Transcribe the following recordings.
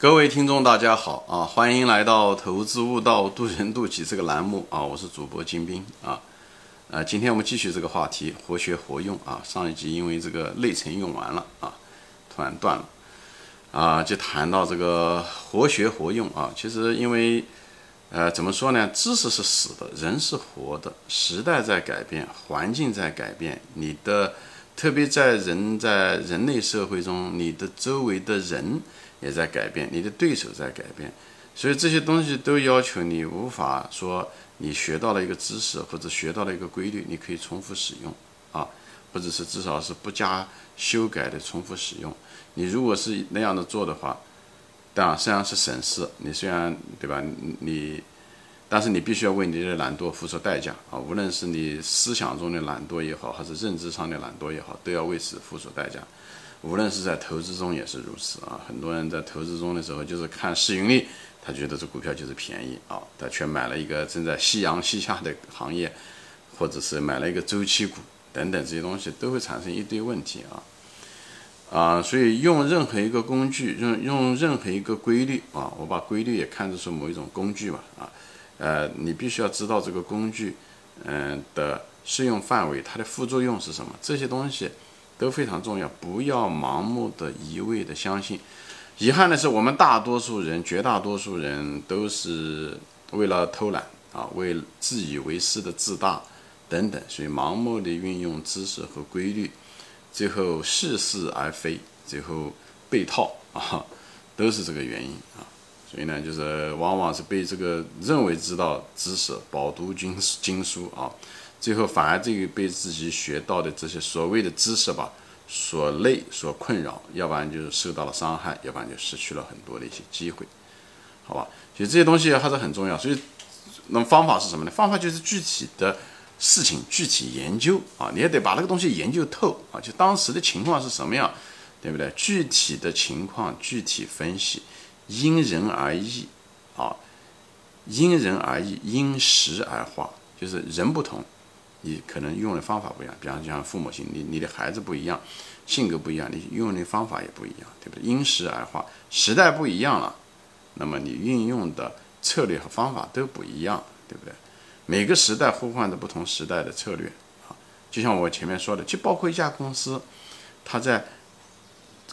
各位听众，大家好啊！欢迎来到《投资悟道，渡人渡己》这个栏目啊！我是主播金兵啊。呃，今天我们继续这个话题，活学活用啊。上一集因为这个内存用完了啊，突然断了啊，就谈到这个活学活用啊。其实因为呃，怎么说呢？知识是死的，人是活的。时代在改变，环境在改变，你的特别在人在人类社会中，你的周围的人。也在改变，你的对手在改变，所以这些东西都要求你无法说你学到了一个知识或者学到了一个规律，你可以重复使用啊，或者是至少是不加修改的重复使用。你如果是那样的做的话，当然实际上是省事。你虽然对吧，你，但是你必须要为你的懒惰付出代价啊！无论是你思想中的懒惰也好，还是认知上的懒惰也好，都要为此付出代价。无论是在投资中也是如此啊！很多人在投资中的时候，就是看市盈率，他觉得这股票就是便宜啊，他却买了一个正在夕阳西下的行业，或者是买了一个周期股等等这些东西，都会产生一堆问题啊啊！所以用任何一个工具，用用任何一个规律啊，我把规律也看作是某一种工具吧啊，呃，你必须要知道这个工具嗯的适用范围，它的副作用是什么，这些东西。都非常重要，不要盲目的一味的相信。遗憾的是，我们大多数人，绝大多数人都是为了偷懒啊，为自以为是的自大等等，所以盲目的运用知识和规律，最后似是而非，最后被套啊，都是这个原因啊。所以呢，就是往往是被这个认为知道知识，饱读经经书啊。最后反而这个被自己学到的这些所谓的知识吧所累所困扰，要不然就是受到了伤害，要不然就失去了很多的一些机会，好吧？其实这些东西还是很重要。所以，那么方法是什么呢？方法就是具体的事情具体研究啊，你也得把那个东西研究透啊，就当时的情况是什么样，对不对？具体的情况具体分析，因人而异啊，因人而异，因时而化，就是人不同。你可能用的方法不一样，比方讲父母亲，你你的孩子不一样，性格不一样，你用的方法也不一样，对不对？因时而化，时代不一样了，那么你运用的策略和方法都不一样，对不对？每个时代呼唤着不同时代的策略啊，就像我前面说的，就包括一家公司，它在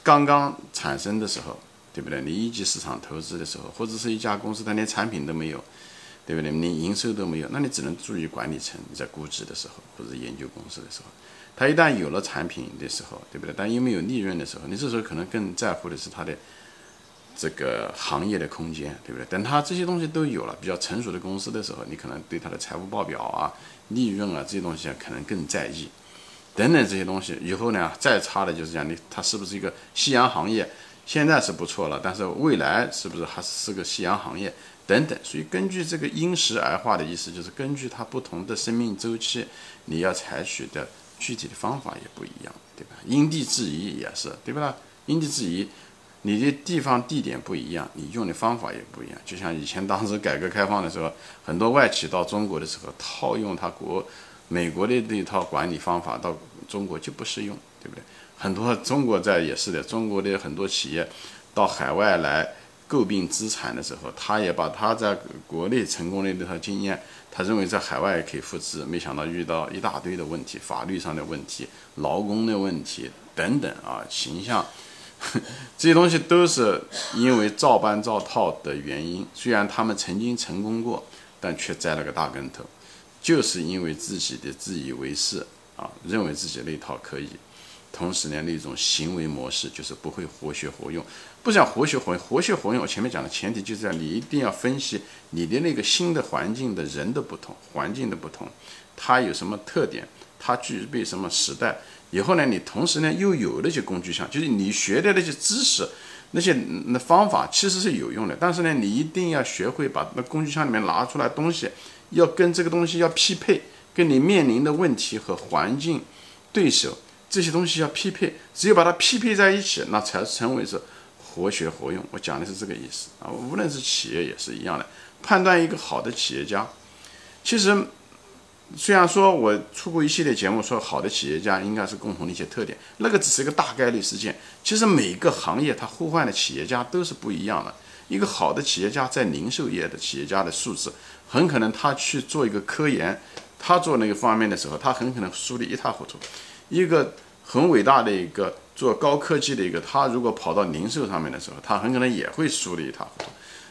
刚刚产生的时候，对不对？你一级市场投资的时候，或者是一家公司它连产品都没有。对不对？你营收都没有，那你只能注意管理层在估值的时候，或者研究公司的时候。他一旦有了产品的时候，对不对？但又没有利润的时候，你这时候可能更在乎的是它的这个行业的空间，对不对？等他这些东西都有了，比较成熟的公司的时候，你可能对它的财务报表啊、利润啊这些东西啊可能更在意。等等这些东西，以后呢再差的就是讲你它是不是一个夕阳行业？现在是不错了，但是未来是不是还是个夕阳行业？等等，所以根据这个因时而化的意思，就是根据它不同的生命周期，你要采取的具体的方法也不一样，对吧？因地制宜也是，对吧？因地制宜，你的地方地点不一样，你用的方法也不一样。就像以前当时改革开放的时候，很多外企到中国的时候，套用他国美国的那套管理方法到中国就不适用，对不对？很多中国在也是的，中国的很多企业到海外来。诟病资产的时候，他也把他在国内成功的那套经验，他认为在海外也可以复制，没想到遇到一大堆的问题，法律上的问题、劳工的问题等等啊，形象 这些东西都是因为照搬照套的原因。虽然他们曾经成功过，但却栽了个大跟头，就是因为自己的自以为是啊，认为自己那套可以。同时呢，那种行为模式就是不会活学活用，不想活学活用，活学活用。我前面讲的前提就是这样，你一定要分析你的那个新的环境的人的不同，环境的不同，它有什么特点，它具备什么时代。以后呢，你同时呢又有那些工具箱，就是你学的那些知识，那些那方法其实是有用的，但是呢，你一定要学会把那工具箱里面拿出来东西，要跟这个东西要匹配，跟你面临的问题和环境、对手。这些东西要匹配，只有把它匹配在一起，那才称为是活学活用。我讲的是这个意思啊。无论是企业也是一样的，判断一个好的企业家，其实虽然说我出过一系列节目，说好的企业家应该是共同的一些特点，那个只是一个大概率事件。其实每个行业它互换的企业家都是不一样的。一个好的企业家在零售业的企业家的素质，很可能他去做一个科研，他做那个方面的时候，他很可能输得一塌糊涂。一个很伟大的一个做高科技的一个，他如果跑到零售上面的时候，他很可能也会输得一塌糊涂。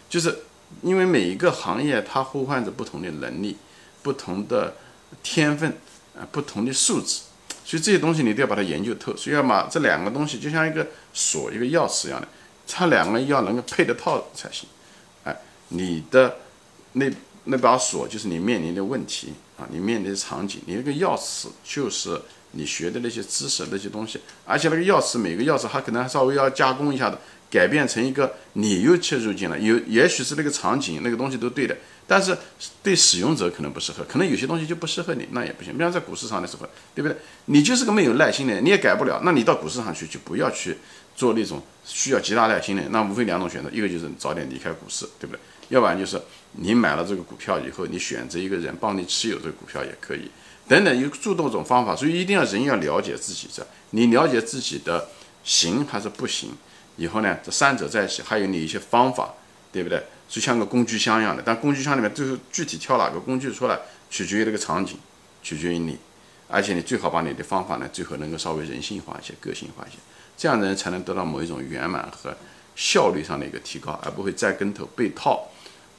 就是因为每一个行业它呼唤着不同的能力、不同的天分啊、不同的素质，所以这些东西你都要把它研究透。所以要把这两个东西就像一个锁、一个钥匙一样的。它两个要能够配得套才行，哎，你的那那把锁就是你面临的问题啊，你面临的场景，你那个钥匙就是你学的那些知识那些东西，而且那个钥匙每个钥匙它可能稍微要加工一下的，改变成一个你又切入进来，有也许是那个场景那个东西都对的，但是对使用者可能不适合，可能有些东西就不适合你，那也不行。比方在股市上的时候，对不对？你就是个没有耐心的人，你也改不了，那你到股市上去就不要去。做那种需要极大耐心的，那无非两种选择，一个就是早点离开股市，对不对？要不然就是你买了这个股票以后，你选择一个人帮你持有这个股票也可以，等等有诸多种方法。所以一定要人要了解自己这，你了解自己的行还是不行，以后呢，这三者在一起，还有你一些方法，对不对？就像个工具箱一样的，但工具箱里面最后具体挑哪个工具出来，取决于这个场景，取决于你，而且你最好把你的方法呢，最后能够稍微人性化一些，个性化一些。这样的人才能得到某一种圆满和效率上的一个提高，而不会栽跟头、被套，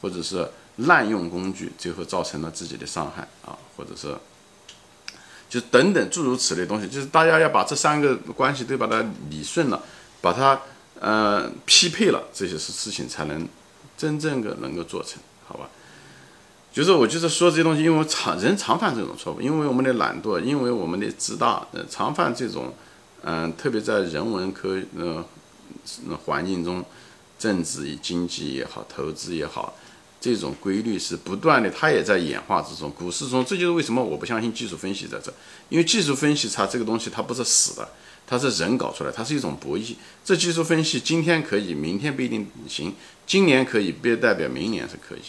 或者是滥用工具，最后造成了自己的伤害啊，或者是就等等诸如此类东西。就是大家要把这三个关系都把它理顺了，把它呃匹配了，这些事事情才能真正的能够做成，好吧？就是我就是说这些东西，因为常人常犯这种错误，因为我们的懒惰，因为我们的自大，呃，常犯这种。嗯，特别在人文科呃环境中，政治与经济也好，投资也好，这种规律是不断的，它也在演化之中。股市中，这就是为什么我不相信技术分析在这，因为技术分析它这个东西它不是死的，它是人搞出来，它是一种博弈。这技术分析今天可以，明天不一定行，今年可以，不代表明年是可以。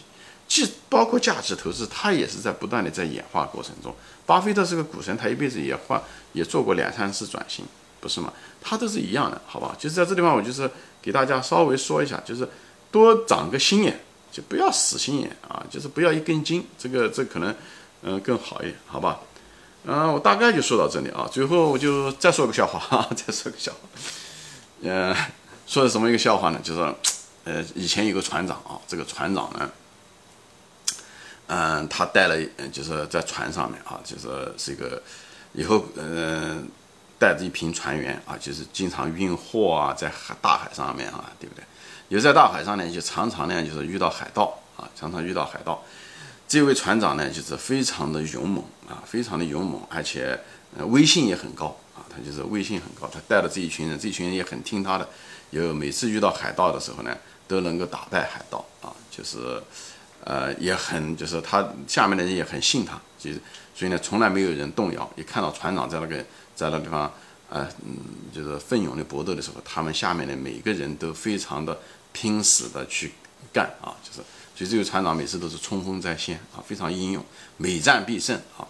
既包括价值投资，它也是在不断的在演化过程中。巴菲特是个股神，他一辈子也换，也做过两三次转型。不是吗？他都是一样的，好吧？就是在这地方，我就是给大家稍微说一下，就是多长个心眼，就不要死心眼啊，就是不要一根筋，这个这可能嗯更好一点，好吧？嗯，我大概就说到这里啊。最后我就再说个笑话，再说个笑话。嗯，说的什么一个笑话呢？就是呃，以前有个船长啊，这个船长呢，嗯，他带了，就是在船上面啊，就是是一个以后嗯。带着一批船员啊，就是经常运货啊，在海大海上面啊，对不对？有在大海上呢，就常常呢就是遇到海盗啊，常常遇到海盗。这位船长呢，就是非常的勇猛啊，非常的勇猛，而且呃威信也很高啊，他就是威信很高。他带了这一群人，这群人也很听他的，有每次遇到海盗的时候呢，都能够打败海盗啊，就是呃也很就是他下面的人也很信他，就是所以呢，从来没有人动摇。一看到船长在那个。在那地方，呃，嗯，就是奋勇的搏斗的时候，他们下面的每个人都非常的拼死的去干啊，就是，所以这个船长每次都是冲锋在先啊，非常英勇，每战必胜啊。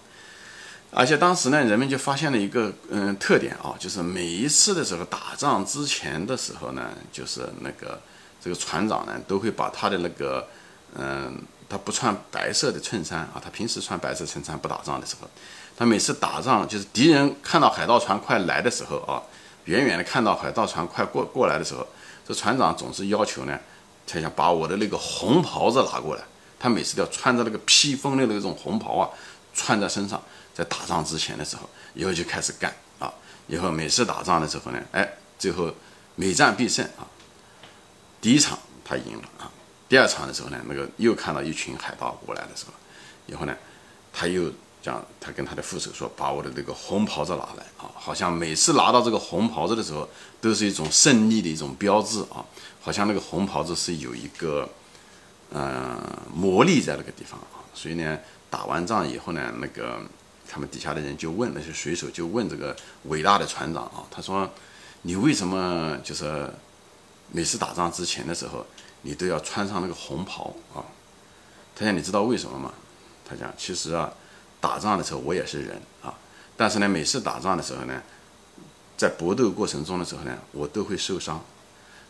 而且当时呢，人们就发现了一个嗯特点啊，就是每一次的时候打仗之前的时候呢，就是那个这个船长呢都会把他的那个嗯，他不穿白色的衬衫啊，他平时穿白色衬衫不打仗的时候。他每次打仗，就是敌人看到海盗船快来的时候啊，远远的看到海盗船快过过来的时候，这船长总是要求呢，他想把我的那个红袍子拿过来。他每次都要穿着那个披风的那种红袍啊，穿在身上，在打仗之前的时候，以后就开始干啊。以后每次打仗的时候呢，哎，最后每战必胜啊。第一场他赢了啊，第二场的时候呢，那个又看到一群海盗过来的时候，以后呢，他又。讲他跟他的副手说：“把我的这个红袍子拿来啊！好像每次拿到这个红袍子的时候，都是一种胜利的一种标志啊！好像那个红袍子是有一个嗯魔力在那个地方啊！所以呢，打完仗以后呢，那个他们底下的人就问那些水手，就问这个伟大的船长啊，他说：你为什么就是每次打仗之前的时候，你都要穿上那个红袍啊？他讲你知道为什么吗？他讲其实啊。”打仗的时候我也是人啊，但是呢，每次打仗的时候呢，在搏斗过程中的时候呢，我都会受伤。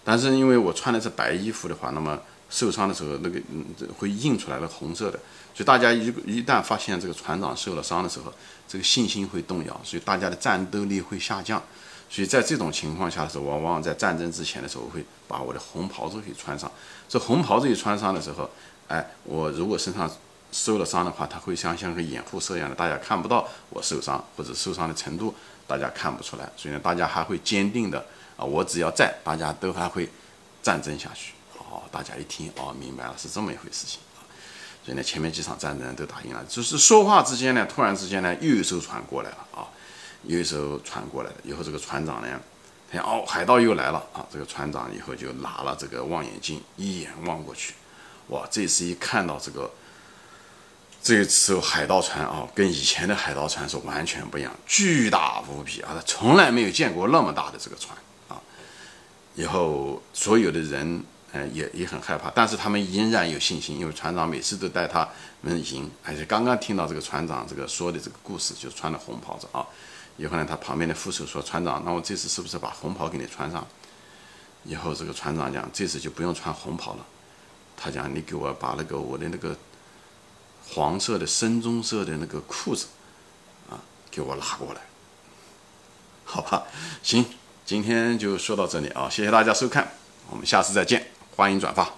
但是因为我穿的是白衣服的话，那么受伤的时候那个嗯会印出来了红色的，所以大家一一旦发现这个船长受了伤的时候，这个信心会动摇，所以大家的战斗力会下降。所以在这种情况下的时候，我往往在战争之前的时候会把我的红袍子给穿上。这红袍子一穿上的时候，哎，我如果身上受了伤的话，它会像像个掩护色一样的，大家看不到我受伤或者受伤的程度，大家看不出来。所以呢，大家还会坚定的啊，我只要在，大家都还会战争下去。哦，大家一听哦，明白了，是这么一回事情。所以呢，前面几场战争都打赢了，就是说话之间呢，突然之间呢，又一艘船过来了啊。有一艘船过来了，以后这个船长呢，他哦，海盗又来了啊！这个船长以后就拿了这个望远镜，一眼望过去，哇！这次一看到这个，这艘海盗船啊，跟以前的海盗船是完全不一样，巨大无比啊！他从来没有见过那么大的这个船啊！以后所有的人，呃，也也很害怕，但是他们仍然有信心，因为船长每次都带他们赢。而且刚刚听到这个船长这个说的这个故事，就穿的红袍子啊。以后呢，他旁边的副手说：“船长，那我这次是不是把红袍给你穿上？”以后这个船长讲：“这次就不用穿红袍了。”他讲：“你给我把那个我的那个黄色的深棕色的那个裤子啊，给我拉过来，好吧？行，今天就说到这里啊，谢谢大家收看，我们下次再见，欢迎转发。”